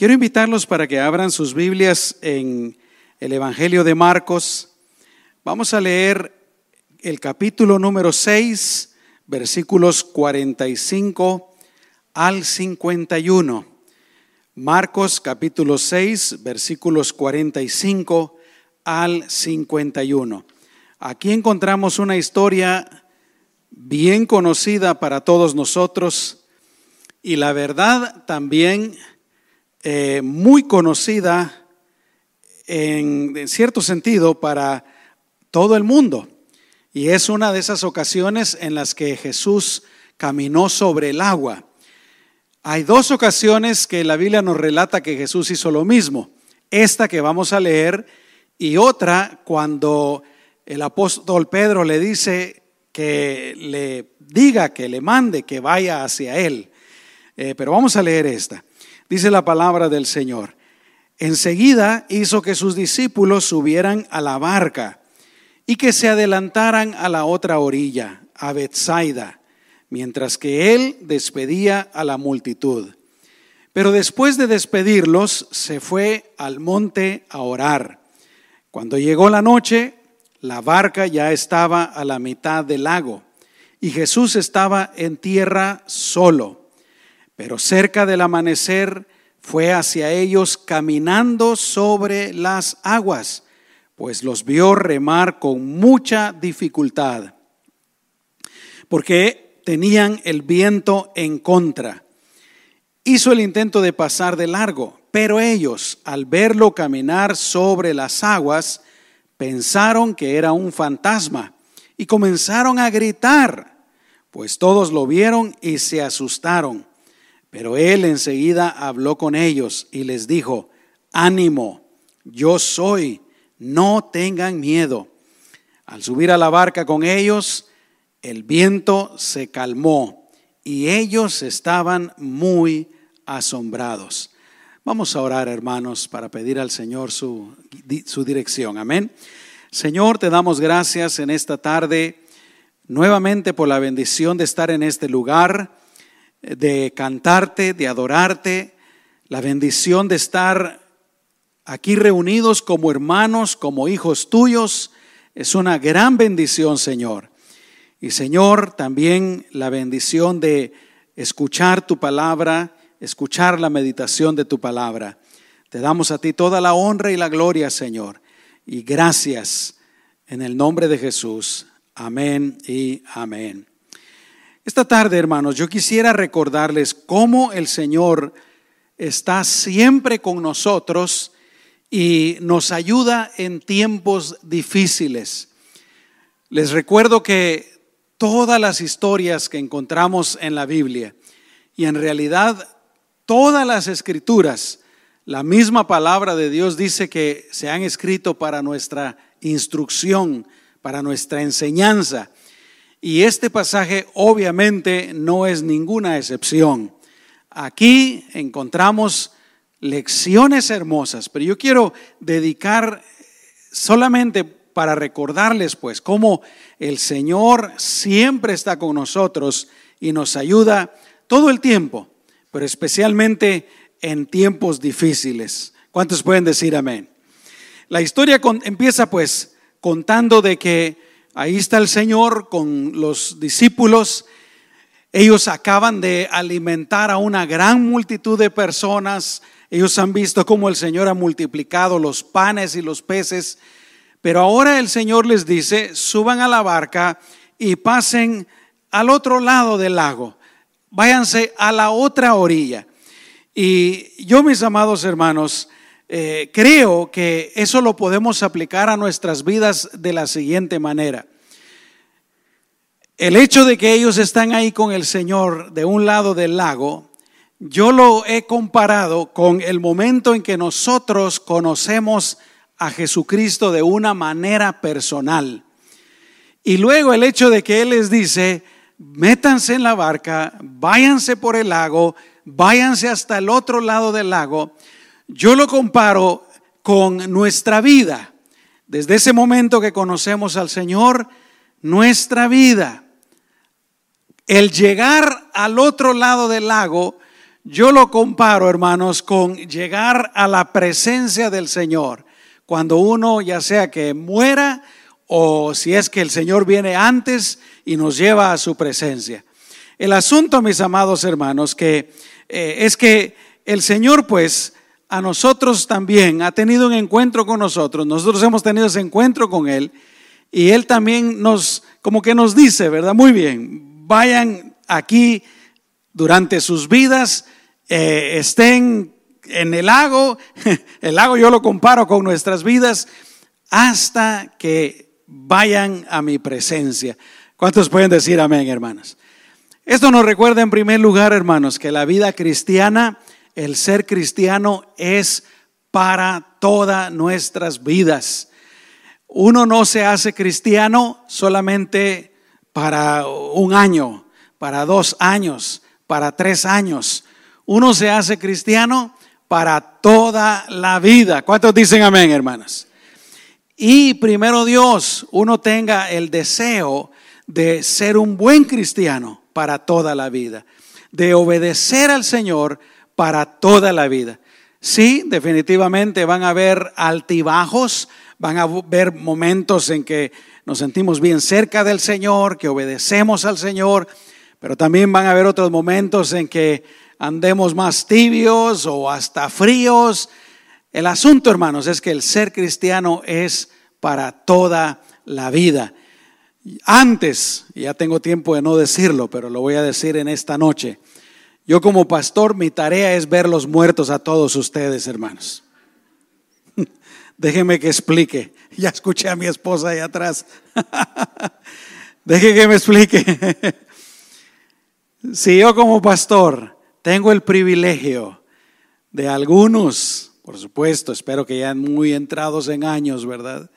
Quiero invitarlos para que abran sus Biblias en el Evangelio de Marcos. Vamos a leer el capítulo número 6, versículos 45 al 51. Marcos capítulo 6, versículos 45 al 51. Aquí encontramos una historia bien conocida para todos nosotros y la verdad también eh, muy conocida en, cierto sentido para todo el mundo. Y es una de esas ocasiones en las que Jesús caminó sobre el agua. Hay dos ocasiones que la Biblia nos relata que Jesús hizo lo mismo. Esta que vamos a leer y otra cuando el apóstol Pedro le dice que le diga, que le mande, que vaya hacia él. Eh, pero vamos a leer esta. Dice la palabra del Señor. Enseguida hizo que sus discípulos subieran a la barca y que se adelantaran a la otra orilla, a Bethsaida, mientras que él despedía a la multitud. Pero después de despedirlos, se fue al monte a orar. Cuando llegó la noche, la barca ya estaba a la mitad del lago y Jesús estaba en tierra solo. Pero cerca del amanecer fue hacia ellos caminando sobre las aguas, pues los vio remar con mucha dificultad, porque tenían el viento en contra. Hizo el intento de pasar de largo, pero ellos, al verlo caminar sobre las aguas, pensaron que era un fantasma y comenzaron a gritar, pues todos lo vieron y se asustaron. Pero él enseguida habló con ellos y les dijo, ánimo, yo soy, no tengan miedo. Al subir a la barca con ellos, el viento se calmó y ellos estaban muy asombrados. Vamos a orar, hermanos, para pedir al Señor su, su dirección. Amén. Señor, te damos gracias en esta tarde nuevamente por la bendición de estar en este lugar de cantarte, de adorarte, la bendición de estar aquí reunidos como hermanos, como hijos tuyos, es una gran bendición, Señor. Y Señor, también la bendición de escuchar tu palabra, escuchar la meditación de tu palabra. Te damos a ti toda la honra y la gloria, Señor. Y gracias en el nombre de Jesús. Amén y amén. Esta tarde, hermanos, yo quisiera recordarles cómo el Señor está siempre con nosotros y nos ayuda en tiempos difíciles. Les recuerdo que todas las historias que encontramos en la Biblia y en realidad todas las escrituras, la misma palabra de Dios dice que se han escrito para nuestra instrucción, para nuestra enseñanza. Y este pasaje obviamente no es ninguna excepción. Aquí encontramos lecciones hermosas, pero yo quiero dedicar solamente para recordarles pues cómo el Señor siempre está con nosotros y nos ayuda todo el tiempo, pero especialmente en tiempos difíciles. ¿Cuántos pueden decir amén? La historia empieza pues contando de que Ahí está el Señor con los discípulos. Ellos acaban de alimentar a una gran multitud de personas. Ellos han visto cómo el Señor ha multiplicado los panes y los peces. Pero ahora el Señor les dice, suban a la barca y pasen al otro lado del lago. Váyanse a la otra orilla. Y yo, mis amados hermanos, eh, creo que eso lo podemos aplicar a nuestras vidas de la siguiente manera. El hecho de que ellos están ahí con el Señor de un lado del lago, yo lo he comparado con el momento en que nosotros conocemos a Jesucristo de una manera personal. Y luego el hecho de que Él les dice, métanse en la barca, váyanse por el lago, váyanse hasta el otro lado del lago, yo lo comparo con nuestra vida. Desde ese momento que conocemos al Señor, nuestra vida. El llegar al otro lado del lago, Yo lo comparo, hermanos, con llegar a la presencia del Señor. Cuando uno, ya sea que muera o si es que el Señor viene antes y nos lleva a su presencia. El asunto, mis amados hermanos, que eh, es que el Señor, pues, a nosotros también ha tenido un encuentro con nosotros. Nosotros hemos tenido ese encuentro con Él y Él también nos, como que nos dice, ¿verdad? Muy bien, vayan aquí durante sus vidas, eh, estén en el lago, el lago yo lo comparo con nuestras vidas, hasta que vayan a mi presencia. ¿Cuántos pueden decir amén, hermanos? Esto nos recuerda en primer lugar, hermanos, que la vida cristiana, el ser cristiano es para todas nuestras vidas. Uno no se hace cristiano solamente para un año, para dos años, para tres años. Uno se hace cristiano para toda la vida. ¿Cuántos dicen amén, hermanas? Y primero Dios, uno tenga el deseo de ser un buen cristiano para toda la vida, de obedecer al Señor para toda la vida. Sí, definitivamente van a haber altibajos, van a haber momentos en que nos sentimos bien cerca del Señor, que obedecemos al Señor, pero también van a haber otros momentos en que andemos más tibios o hasta fríos. El asunto, hermanos, es que el ser cristiano es para toda la vida. Antes, ya tengo tiempo de no decirlo, pero lo voy a decir en esta noche. Yo como pastor, mi tarea es ver los muertos a todos ustedes, hermanos. Déjeme que explique. Ya escuché a mi esposa ahí atrás. Déjeme que me explique. si yo como pastor tengo el privilegio de algunos, por supuesto, espero que ya muy entrados en años, ¿verdad?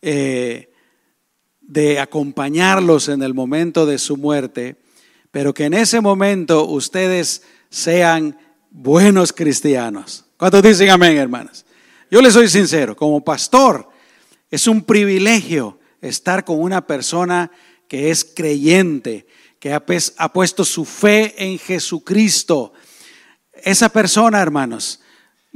Eh, de acompañarlos en el momento de su muerte, pero que en ese momento ustedes sean buenos cristianos. ¿Cuántos dicen amén, hermanas? Yo le soy sincero, como pastor, es un privilegio estar con una persona que es creyente, que ha puesto su fe en Jesucristo. Esa persona, hermanos,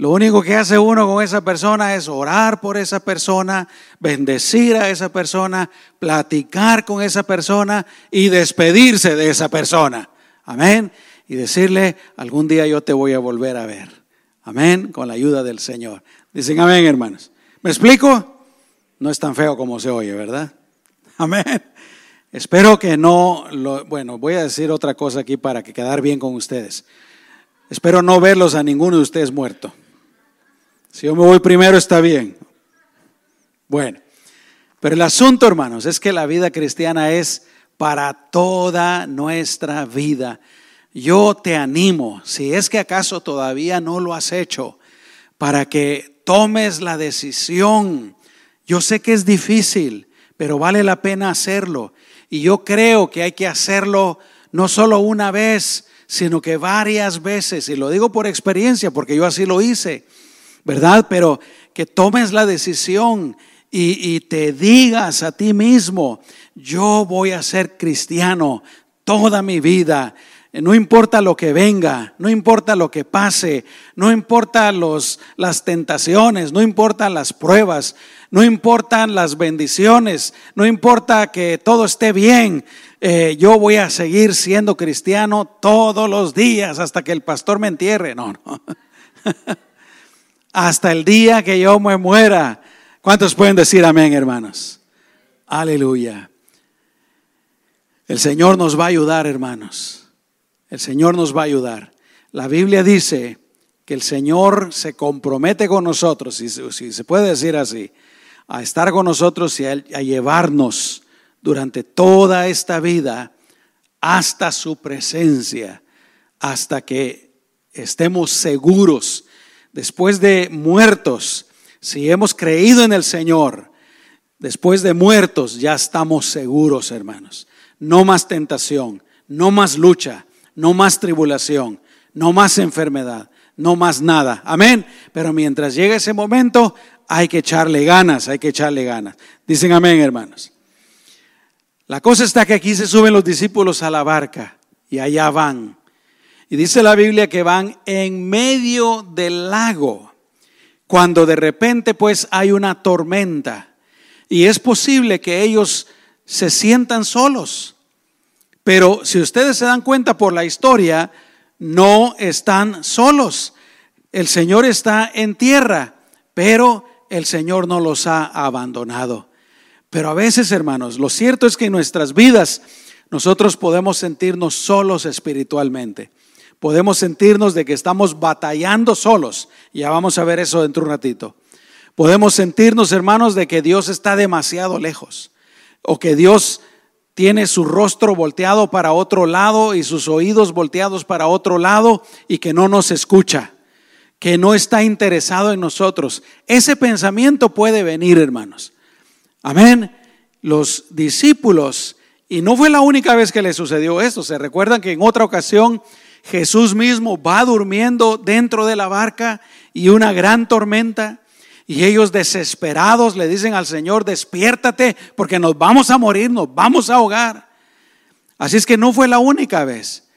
lo único que hace uno con esa persona es orar por esa persona, bendecir a esa persona, platicar con esa persona y despedirse de esa persona. Amén. Y decirle, algún día yo te voy a volver a ver. Amén. Con la ayuda del Señor. Dicen amén, hermanos. ¿Me explico? No es tan feo como se oye, ¿verdad? Amén. Espero que no, lo, bueno, voy a decir otra cosa aquí para que quedar bien con ustedes. Espero no verlos a ninguno de ustedes muerto. Si yo me voy primero está bien. Bueno, pero el asunto, hermanos, es que la vida cristiana es para toda nuestra vida. Yo te animo, si es que acaso todavía no lo has hecho, para que tomes la decisión. Yo sé que es difícil, pero vale la pena hacerlo. Y yo creo que hay que hacerlo no solo una vez, sino que varias veces. Y lo digo por experiencia, porque yo así lo hice, ¿verdad? Pero que tomes la decisión y, y te digas a ti mismo, yo voy a ser cristiano toda mi vida no importa lo que venga, no importa lo que pase, no importa los, las tentaciones, no importan las pruebas, no importan las bendiciones, no importa que todo esté bien. Eh, yo voy a seguir siendo cristiano todos los días hasta que el pastor me entierre. No, no. hasta el día que yo me muera. ¿Cuántos pueden decir amén, hermanos? Aleluya. El Señor nos va a ayudar, hermanos. El Señor nos va a ayudar. La Biblia dice que el Señor se compromete con nosotros, si, se puede decir así, a estar con nosotros y a, a llevarnos durante toda esta vida hasta su presencia, hasta que estemos seguros, después de muertos, si hemos creído en el Señor, después de muertos ya estamos seguros, hermanos. No más tentación, no más lucha, no más tribulación, no más enfermedad, no más nada. Amén. Pero mientras llegue ese momento, hay que echarle ganas, hay que echarle ganas. Dicen amén, hermanos. La cosa está que aquí se suben los discípulos a la barca y allá van. Y dice la Biblia que van en medio del lago, cuando de repente pues hay una tormenta. Y es posible que ellos se sientan solos. Pero si ustedes se dan cuenta por la historia, no están solos. El Señor está en tierra, pero el Señor no los ha abandonado. Pero a veces, hermanos, lo cierto es que en nuestras vidas nosotros podemos sentirnos solos espiritualmente. Podemos sentirnos de que estamos batallando solos. Ya vamos a ver eso dentro de un ratito. Podemos sentirnos, hermanos, de que Dios está demasiado lejos o que Dios tiene su rostro volteado para otro lado y sus oídos volteados para otro lado y que no nos escucha, que no está interesado en nosotros. Ese pensamiento puede venir, hermanos. Amén. Los discípulos, y no fue la única vez que le sucedió esto, se recuerdan que en otra ocasión Jesús mismo va durmiendo dentro de la barca y una gran tormenta y ellos desesperados le dicen al Señor, despiértate porque nos vamos a morir, nos vamos a ahogar. Así es que no fue la única vez.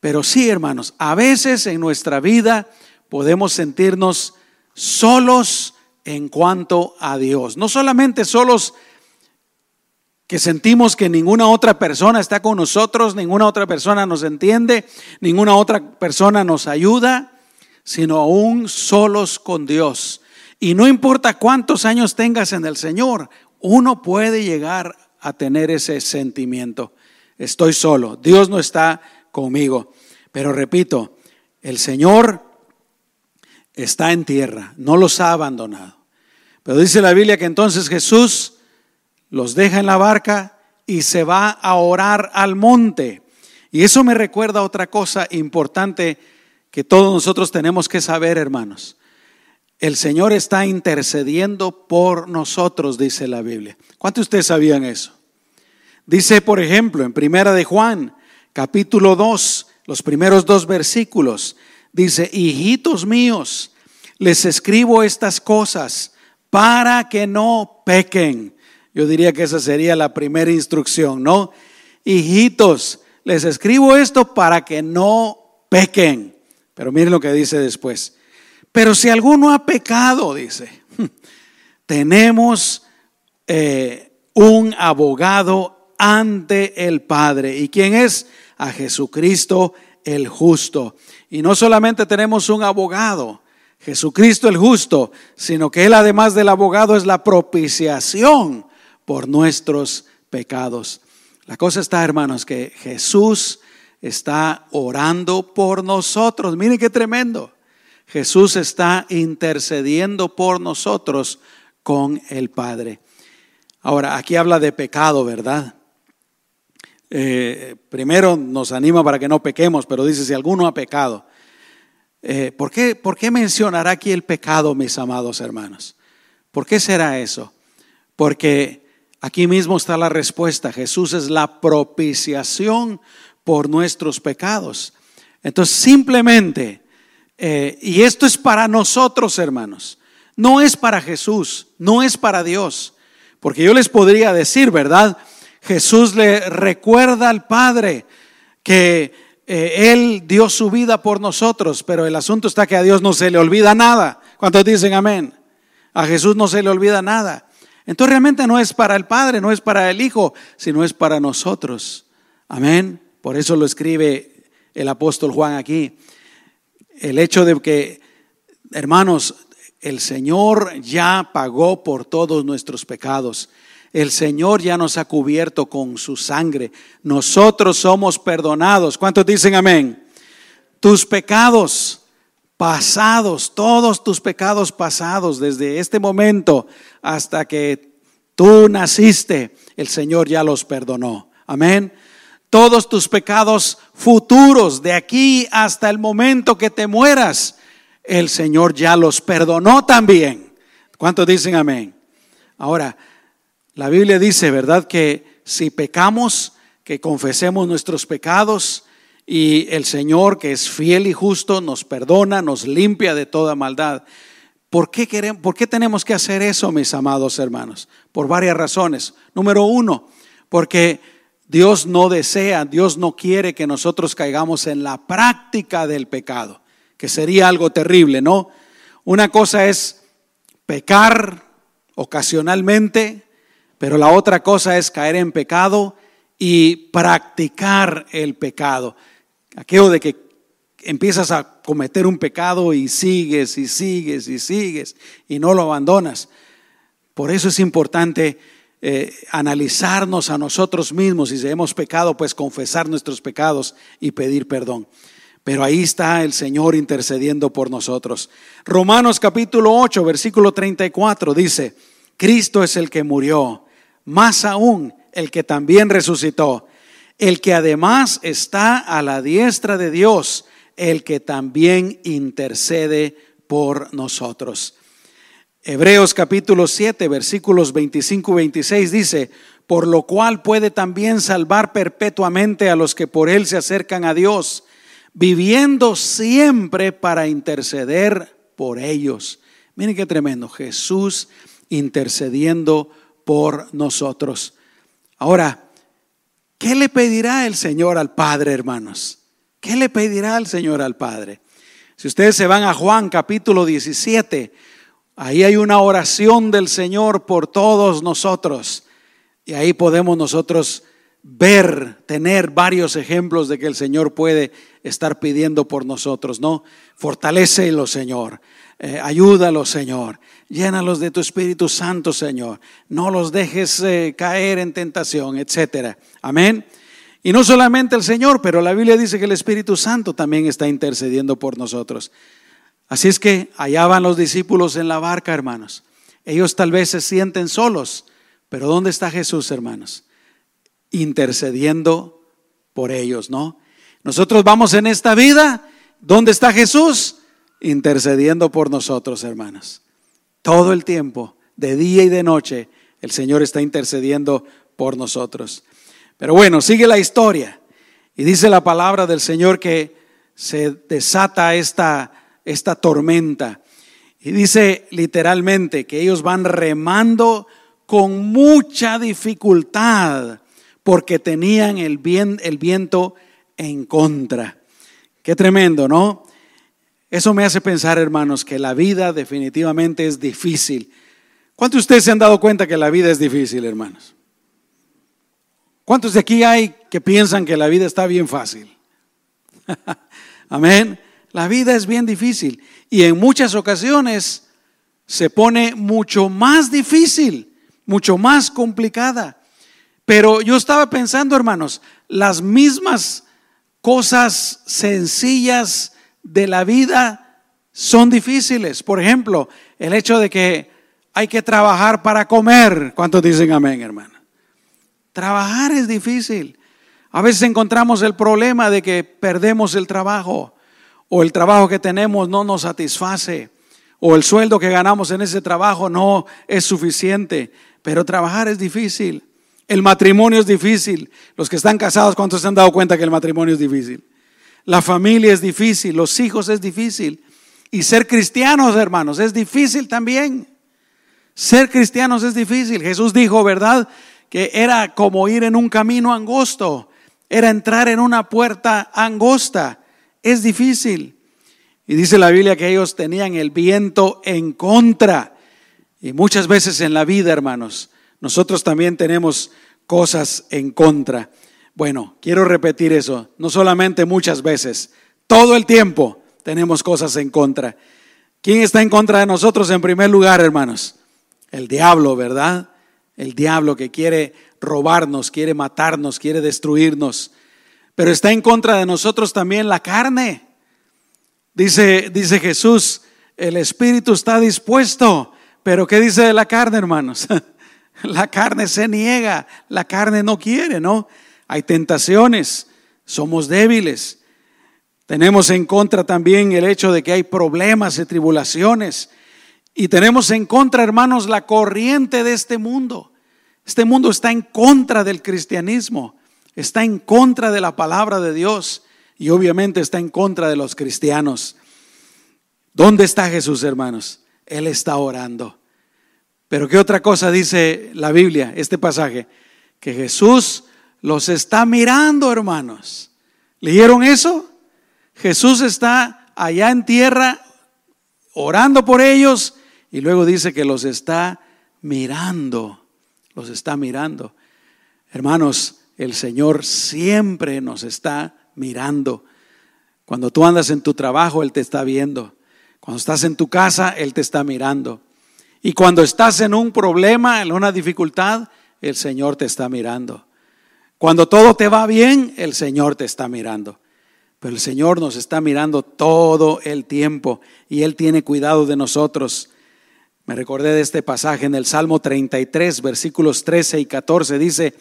Pero sí, hermanos, a veces en nuestra vida podemos sentirnos solos en cuanto a Dios. No solamente solos que sentimos que ninguna otra persona está con nosotros, ninguna otra persona nos entiende, ninguna otra persona nos ayuda, sino aún solos con Dios. Y no importa cuántos años tengas en el Señor, uno puede llegar a tener ese sentimiento. Estoy solo, Dios no está conmigo. Pero repito, el Señor está en tierra, no los ha abandonado. Pero dice la Biblia que entonces Jesús los deja en la barca y se va a orar al monte. Y eso me recuerda otra cosa importante que todos nosotros tenemos que saber, hermanos. El Señor está intercediendo por nosotros, dice la Biblia. ¿Cuántos de ustedes sabían eso? Dice, por ejemplo, en Primera de Juan, capítulo 2, los primeros dos versículos, dice, hijitos míos, les escribo estas cosas para que no pequen. Yo diría que esa sería la primera instrucción, ¿no? Hijitos, les escribo esto para que no pequen. Pero miren lo que dice después. Pero si alguno ha pecado, dice, tenemos eh, un abogado ante el Padre. ¿Y quién es? A Jesucristo el justo. Y no solamente tenemos un abogado, Jesucristo el justo, sino que Él además del abogado es la propiciación por nuestros pecados. La cosa está, hermanos, que Jesús está orando por nosotros. Miren qué tremendo. Jesús está intercediendo por nosotros con el Padre. Ahora, aquí habla de pecado, ¿verdad? Eh, primero nos anima para que no pequemos, pero dice si alguno ha pecado. Eh, ¿por, qué, ¿Por qué mencionará aquí el pecado, mis amados hermanos? ¿Por qué será eso? Porque aquí mismo está la respuesta. Jesús es la propiciación por nuestros pecados. Entonces, simplemente eh, y esto es para nosotros, hermanos. No es para Jesús, no es para Dios. Porque yo les podría decir, ¿verdad? Jesús le recuerda al Padre que eh, Él dio su vida por nosotros, pero el asunto está que a Dios no se le olvida nada. ¿Cuántos dicen amén? A Jesús no se le olvida nada. Entonces realmente no es para el Padre, no es para el Hijo, sino es para nosotros. Amén. Por eso lo escribe el apóstol Juan aquí el hecho de que, hermanos, el Señor ya pagó por todos nuestros pecados. El Señor ya nos ha cubierto con su sangre. Nosotros somos perdonados. ¿Cuántos dicen amén? Tus pecados pasados, todos tus pecados pasados, desde este momento hasta que tú naciste, el Señor ya los perdonó. Amén todos tus pecados futuros, de aquí hasta el momento que te mueras, el Señor ya los perdonó también. ¿Cuántos dicen amén? Ahora, la Biblia dice, ¿verdad? Que si pecamos, que confesemos nuestros pecados y el Señor, que es fiel y justo, nos perdona, nos limpia de toda maldad. ¿Por qué, queremos, ¿Por qué tenemos que hacer eso, mis amados hermanos? Por varias razones. Número uno, porque Dios no desea, Dios no quiere que nosotros caigamos en la práctica del pecado, que sería algo terrible, ¿no? Una cosa es pecar ocasionalmente, pero la otra cosa es caer en pecado y practicar el pecado. Aquello de que empiezas a cometer un pecado y sigues y sigues y sigues y no lo abandonas. Por eso es importante eh, analizarnos a nosotros mismos y si hemos pecado, pues confesar nuestros pecados y pedir perdón. Pero ahí está el Señor intercediendo por nosotros. Romanos capítulo 8, versículo 34 dice, Cristo es el que murió, más aún el que también resucitó, el que además está a la diestra de Dios, el que también intercede por nosotros. Hebreos capítulo 7, versículos 25 y 26 dice, por lo cual puede también salvar perpetuamente a los que por él se acercan a Dios, viviendo siempre para interceder por ellos. Miren qué tremendo, Jesús intercediendo por nosotros. Ahora, ¿qué le pedirá el Señor al Padre, hermanos? ¿Qué le pedirá el Señor al Padre? Si ustedes se van a Juan capítulo 17, Ahí hay una oración del Señor por todos nosotros. Y ahí podemos nosotros ver, tener varios ejemplos de que el Señor puede estar pidiendo por nosotros, ¿no? Fortalecelo, Señor. Eh, ayúdalo, Señor. Llénalos de tu Espíritu Santo, Señor. No los dejes eh, caer en tentación, etcétera. Amén. Y no solamente el Señor, pero la Biblia dice que el Espíritu Santo también está intercediendo por nosotros. Así es que allá van los discípulos en la barca, hermanos. Ellos tal vez se sienten solos, pero ¿dónde está Jesús, hermanos? Intercediendo por ellos, ¿no? Nosotros vamos en esta vida, ¿dónde está Jesús? Intercediendo por nosotros, hermanos. Todo el tiempo, de día y de noche, el Señor está intercediendo por nosotros. Pero bueno, sigue la historia. Y dice la palabra del Señor que se desata esta esta tormenta. Y dice literalmente que ellos van remando con mucha dificultad porque tenían el, el viento en contra. Qué tremendo, ¿no? Eso me hace pensar, hermanos, que la vida definitivamente es difícil. ¿Cuántos de ustedes se han dado cuenta que la vida es difícil, hermanos? ¿Cuántos de aquí hay que piensan que la vida está bien fácil? Amén. La vida es bien difícil y en muchas ocasiones se pone mucho más difícil, mucho más complicada. Pero yo estaba pensando, hermanos, las mismas cosas sencillas de la vida son difíciles. Por ejemplo, el hecho de que hay que trabajar para comer. ¿Cuántos dicen amén, hermano? Trabajar es difícil. A veces encontramos el problema de que perdemos el trabajo o el trabajo que tenemos no nos satisface, o el sueldo que ganamos en ese trabajo no es suficiente, pero trabajar es difícil. El matrimonio es difícil. Los que están casados, ¿cuántos se han dado cuenta que el matrimonio es difícil? La familia es difícil, los hijos es difícil. Y ser cristianos, hermanos, es difícil también. Ser cristianos es difícil. Jesús dijo, ¿verdad? Que era como ir en un camino angosto, era entrar en una puerta angosta es difícil. Y dice la Biblia que ellos tenían el viento en contra. Y muchas veces en la vida, hermanos, nosotros también tenemos cosas en contra. Bueno, quiero repetir eso, no solamente muchas veces, todo el tiempo tenemos cosas en contra. ¿Quién está en contra de nosotros en primer lugar, hermanos? El diablo, ¿verdad? El diablo que quiere robarnos, quiere matarnos, quiere destruirnos. Pero está en contra de nosotros también la carne. Dice, dice Jesús, el espíritu está dispuesto, pero ¿qué dice de la carne, hermanos? la carne se niega, la carne no quiere, ¿no? Hay tentaciones, somos débiles. Tenemos en contra también el hecho de que hay problemas y tribulaciones. Y tenemos en contra, hermanos, la corriente de este mundo. Este mundo está en contra del cristianismo está en contra de la palabra de Dios y obviamente está en contra de los cristianos. ¿Dónde está Jesús, hermanos? Él está orando. Pero ¿qué otra cosa dice la Biblia, este pasaje? Que Jesús los está mirando, hermanos. ¿Leyeron eso? Jesús está allá en tierra orando por ellos y luego dice que los está mirando, los está mirando. Hermanos, el Señor siempre nos está mirando. Cuando tú andas en tu trabajo, Él te está viendo. Cuando estás en tu casa, Él te está mirando. Y cuando estás en un problema, en una dificultad, el Señor te está mirando. Cuando todo te va bien, el Señor te está mirando. Pero el Señor nos está mirando todo el tiempo y Él tiene cuidado de nosotros. Me recordé de este pasaje en el Salmo 33, versículos 13 y 14. Dice,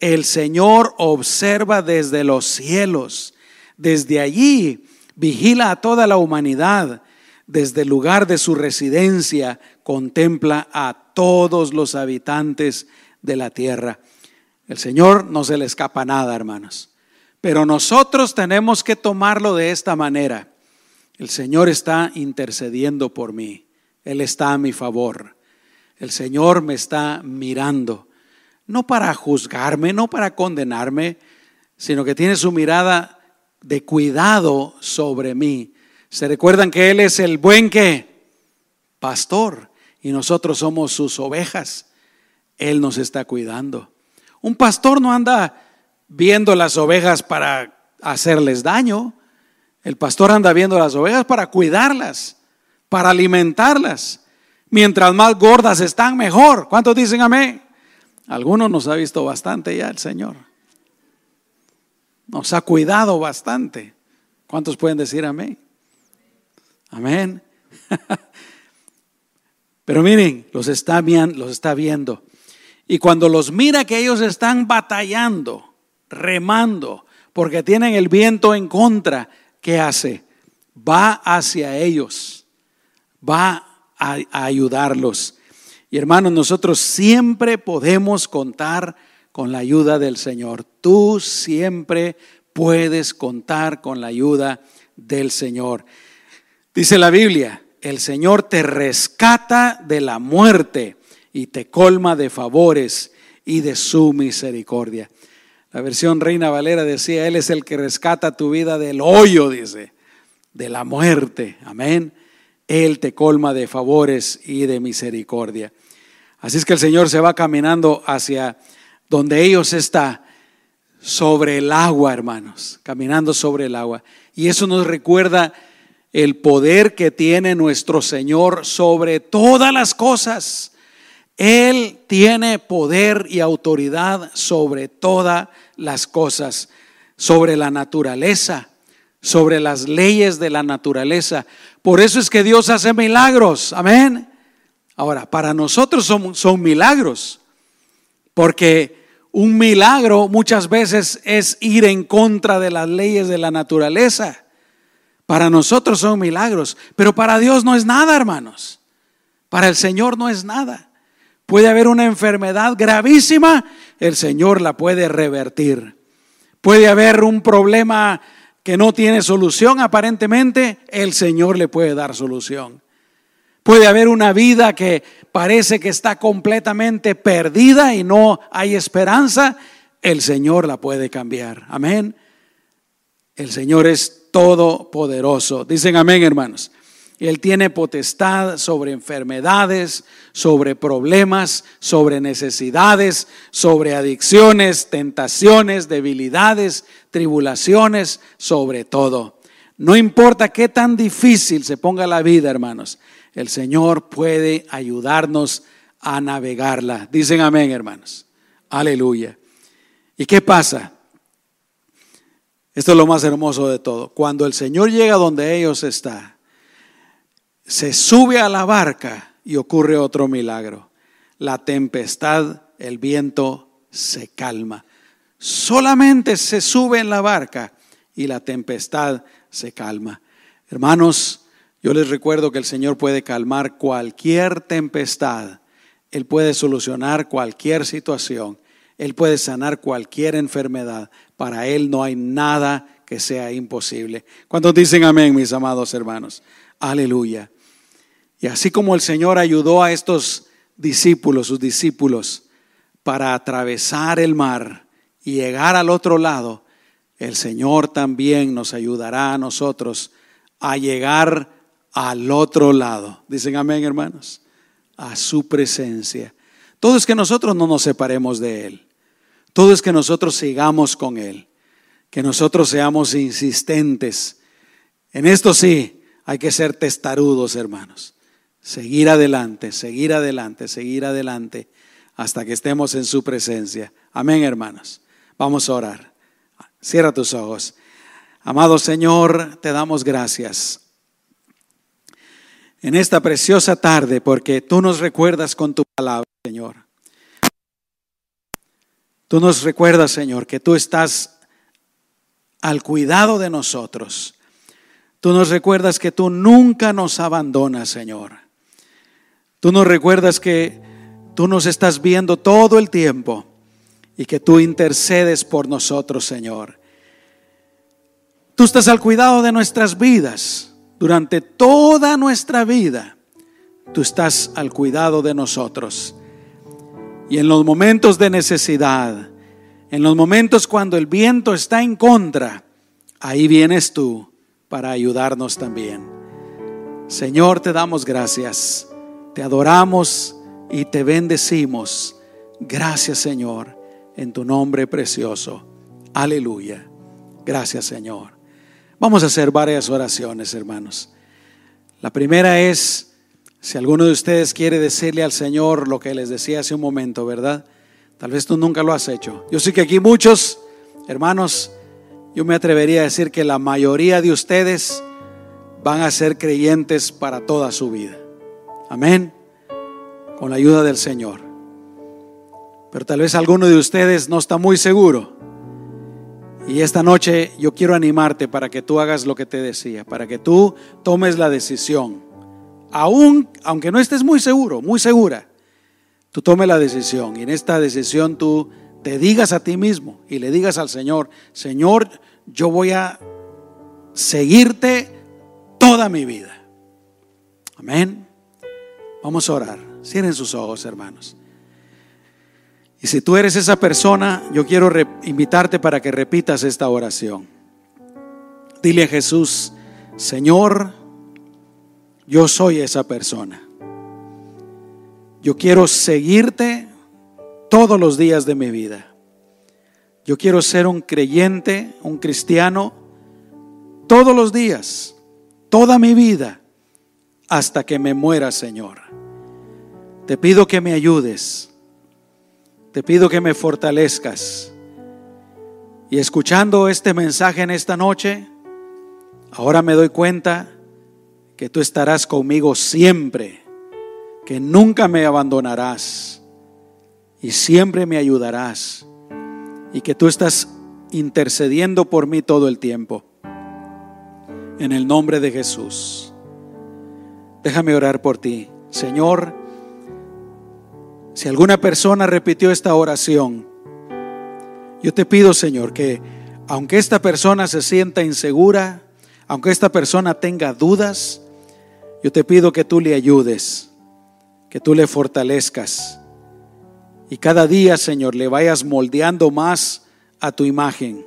el Señor observa desde los cielos, desde allí vigila a toda la humanidad, desde el lugar de su residencia contempla a todos los habitantes de la tierra. El Señor no se le escapa nada, hermanos. Pero nosotros tenemos que tomarlo de esta manera. El Señor está intercediendo por mí. Él está a mi favor. El Señor me está mirando. No para juzgarme, no para condenarme, sino que tiene su mirada de cuidado sobre mí. Se recuerdan que Él es el buen que pastor y nosotros somos sus ovejas. Él nos está cuidando. Un pastor no anda viendo las ovejas para hacerles daño. El pastor anda viendo las ovejas para cuidarlas, para alimentarlas. Mientras más gordas están, mejor. ¿Cuántos dicen amén? Algunos nos ha visto bastante ya el Señor. Nos ha cuidado bastante. ¿Cuántos pueden decir amén? Amén. Pero miren, los está, los está viendo. Y cuando los mira que ellos están batallando, remando, porque tienen el viento en contra, ¿qué hace? Va hacia ellos, va a, ayudarlos. Y hermanos, nosotros siempre podemos contar con la ayuda del Señor. Tú siempre puedes contar con la ayuda del Señor. Dice la Biblia, el Señor te rescata de la muerte y te colma de favores y de su misericordia. La versión Reina Valera decía, Él es el que rescata tu vida del hoyo, dice, de la muerte. Amén. Él te colma de favores y de misericordia. Así es que el Señor se va caminando hacia donde ellos están, sobre el agua, hermanos, caminando sobre el agua. Y eso nos recuerda el poder que tiene nuestro Señor sobre todas las cosas. Él tiene poder y autoridad sobre todas las cosas, sobre la naturaleza, sobre las leyes de la naturaleza. Por eso es que Dios hace milagros. Amén. Ahora, para nosotros son, milagros, porque un milagro muchas veces es ir en contra de las leyes de la naturaleza. Para nosotros son milagros, pero para Dios no es nada, hermanos. Para el Señor no es nada. Puede haber una enfermedad gravísima, el Señor la puede revertir. Puede haber un problema que no tiene solución aparentemente, el Señor le puede dar solución. Puede haber una vida que parece que está completamente perdida y no hay esperanza, el Señor la puede cambiar. Amén. El Señor es todopoderoso. Dicen amén, hermanos. Él tiene potestad sobre enfermedades, sobre problemas, sobre necesidades, sobre adicciones, tentaciones, debilidades, tribulaciones, sobre todo. No importa qué tan difícil se ponga la vida, hermanos, el Señor puede ayudarnos a navegarla. Dicen amén, hermanos. Aleluya. ¿Y qué pasa? Esto es lo más hermoso de todo. Cuando el Señor llega donde ellos están, se sube a la barca y ocurre otro milagro. La tempestad, el viento se calma. Solamente se sube en la barca y la tempestad se calma. Hermanos, yo les recuerdo que el Señor puede calmar cualquier tempestad. Él puede solucionar cualquier situación. Él puede sanar cualquier enfermedad. Para Él no hay nada que sea imposible. ¿Cuántos dicen amén, mis amados hermanos? Aleluya. Y así como el Señor ayudó a estos discípulos, sus discípulos, para atravesar el mar y llegar al otro lado, el Señor también nos ayudará a nosotros a llegar al otro lado. Dicen amén, hermanos. A su presencia. Todo es que nosotros no nos separemos de Él. Todo es que nosotros sigamos con Él. Que nosotros seamos insistentes. En esto sí, hay que ser testarudos, hermanos. Seguir adelante, seguir adelante, seguir adelante hasta que estemos en su presencia. Amén, hermanos. Vamos a orar. Cierra tus ojos. Amado Señor, te damos gracias en esta preciosa tarde porque tú nos recuerdas con tu palabra, Señor. Tú nos recuerdas, Señor, que tú estás al cuidado de nosotros. Tú nos recuerdas que tú nunca nos abandonas, Señor. Tú nos recuerdas que tú nos estás viendo todo el tiempo y que tú intercedes por nosotros, Señor. Tú estás al cuidado de nuestras vidas durante toda nuestra vida. Tú estás al cuidado de nosotros. Y en los momentos de necesidad, en los momentos cuando el viento está en contra, ahí vienes tú para ayudarnos también. Señor, te damos gracias, te adoramos y te bendecimos. Gracias, Señor, en tu nombre precioso. Aleluya. Gracias, Señor. Vamos a hacer varias oraciones, hermanos. La primera es, si alguno de ustedes quiere decirle al Señor lo que les decía hace un momento, ¿verdad? Tal vez tú nunca lo has hecho. Yo sé que aquí muchos, hermanos, yo me atrevería a decir que la mayoría de ustedes van a ser creyentes para toda su vida. Amén. Con la ayuda del Señor. Pero tal vez alguno de ustedes no está muy seguro. Y esta noche yo quiero animarte para que tú hagas lo que te decía, para que tú tomes la decisión. Aún, aunque no estés muy seguro, muy segura, tú tomes la decisión. Y en esta decisión tú te digas a ti mismo y le digas al Señor, Señor, yo voy a seguirte toda mi vida. Amén. Vamos a orar. Cierren sus ojos, hermanos. Y si tú eres esa persona, yo quiero invitarte para que repitas esta oración. Dile a Jesús, Señor, yo soy esa persona. Yo quiero seguirte todos los días de mi vida. Yo quiero ser un creyente, un cristiano, todos los días, toda mi vida, hasta que me muera, Señor. Te pido que me ayudes te pido que me fortalezcas. Y escuchando este mensaje en esta noche, ahora me doy cuenta que tú estarás conmigo siempre, que nunca me abandonarás y siempre me ayudarás y que tú estás intercediendo por mí todo el tiempo. En el nombre de Jesús. Déjame orar por ti. Señor, si alguna persona repitió esta oración, yo te pido, Señor, que aunque esta persona se sienta insegura, aunque esta persona tenga dudas, yo te pido que tú le ayudes, que tú le fortalezcas. Y cada día, Señor, le vayas moldeando más a tu imagen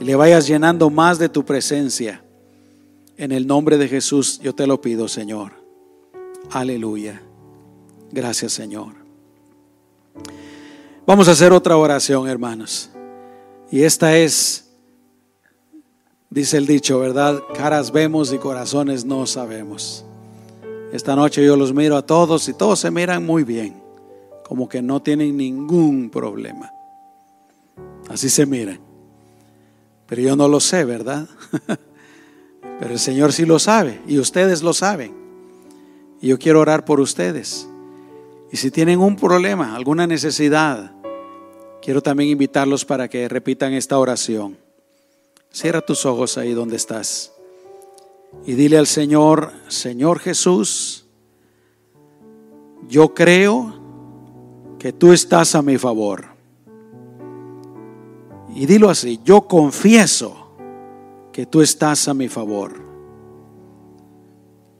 y le vayas llenando más de tu presencia. En el nombre de Jesús yo te lo pido, Señor. Aleluya. Gracias, Señor. Vamos a hacer otra oración, hermanos. Y esta es, dice el dicho, ¿verdad? Caras vemos y corazones no sabemos. Esta noche yo los miro a todos y todos se miran muy bien, como que no tienen ningún problema. Así se miran. Pero yo no lo sé, ¿verdad? Pero el Señor sí lo sabe y ustedes lo saben. Y yo quiero orar por ustedes. Y si tienen un problema, alguna necesidad, quiero también invitarlos para que repitan esta oración. Cierra tus ojos ahí donde estás. Y dile al Señor, Señor Jesús, yo creo que tú estás a mi favor. Y dilo así, yo confieso que tú estás a mi favor.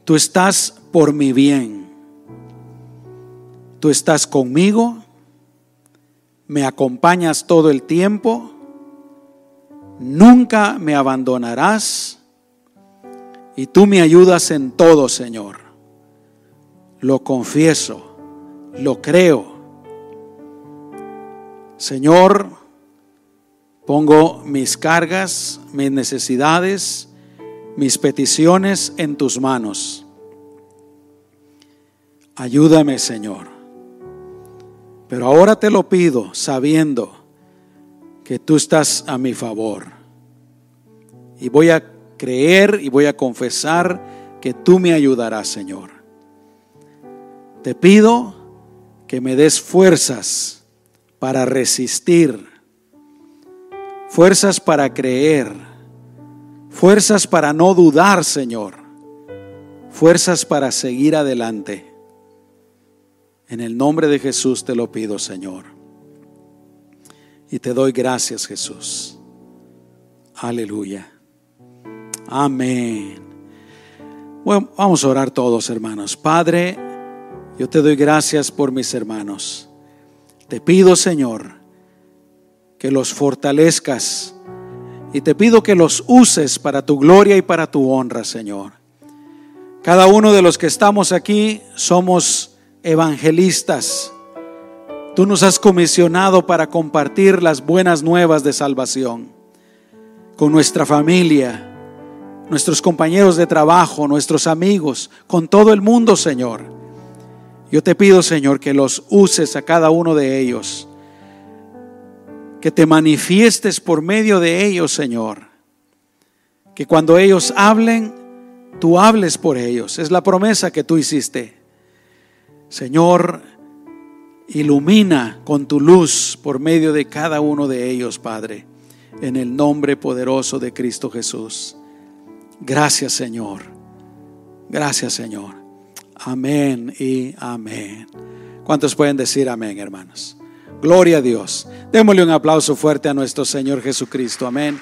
Tú estás por mi bien tú estás conmigo, me acompañas todo el tiempo, nunca me abandonarás y tú me ayudas en todo, Señor. Lo confieso, lo creo. Señor, pongo mis cargas, mis necesidades, mis peticiones en tus manos. Ayúdame, Señor. Pero ahora te lo pido sabiendo que tú estás a mi favor. Y voy a creer y voy a confesar que tú me ayudarás, Señor. Te pido que me des fuerzas para resistir, fuerzas para creer, fuerzas para no dudar, Señor, fuerzas para seguir adelante. En el nombre de Jesús te lo pido, Señor. Y te doy gracias, Jesús. Aleluya. Amén. Bueno, vamos a orar todos, hermanos. Padre, yo te doy gracias por mis hermanos. Te pido, Señor, que los fortalezcas y te pido que los uses para tu gloria y para tu honra, Señor. Cada uno de los que estamos aquí somos evangelistas. Tú nos has comisionado para compartir las buenas nuevas de salvación con nuestra familia, nuestros compañeros de trabajo, nuestros amigos, con todo el mundo, Señor. Yo te pido, Señor, que los uses a cada uno de ellos, que te manifiestes por medio de ellos, Señor. Que cuando ellos hablen, tú hables por ellos. Es la promesa que tú hiciste. Señor, ilumina con tu luz por medio de cada uno de ellos, Padre, en el nombre poderoso de Cristo Jesús. Gracias Señor. Gracias Señor. Amén y amén. ¿Cuántos pueden decir amén, hermanos? Gloria a Dios. Démosle un aplauso fuerte a nuestro Señor Jesucristo. Amén.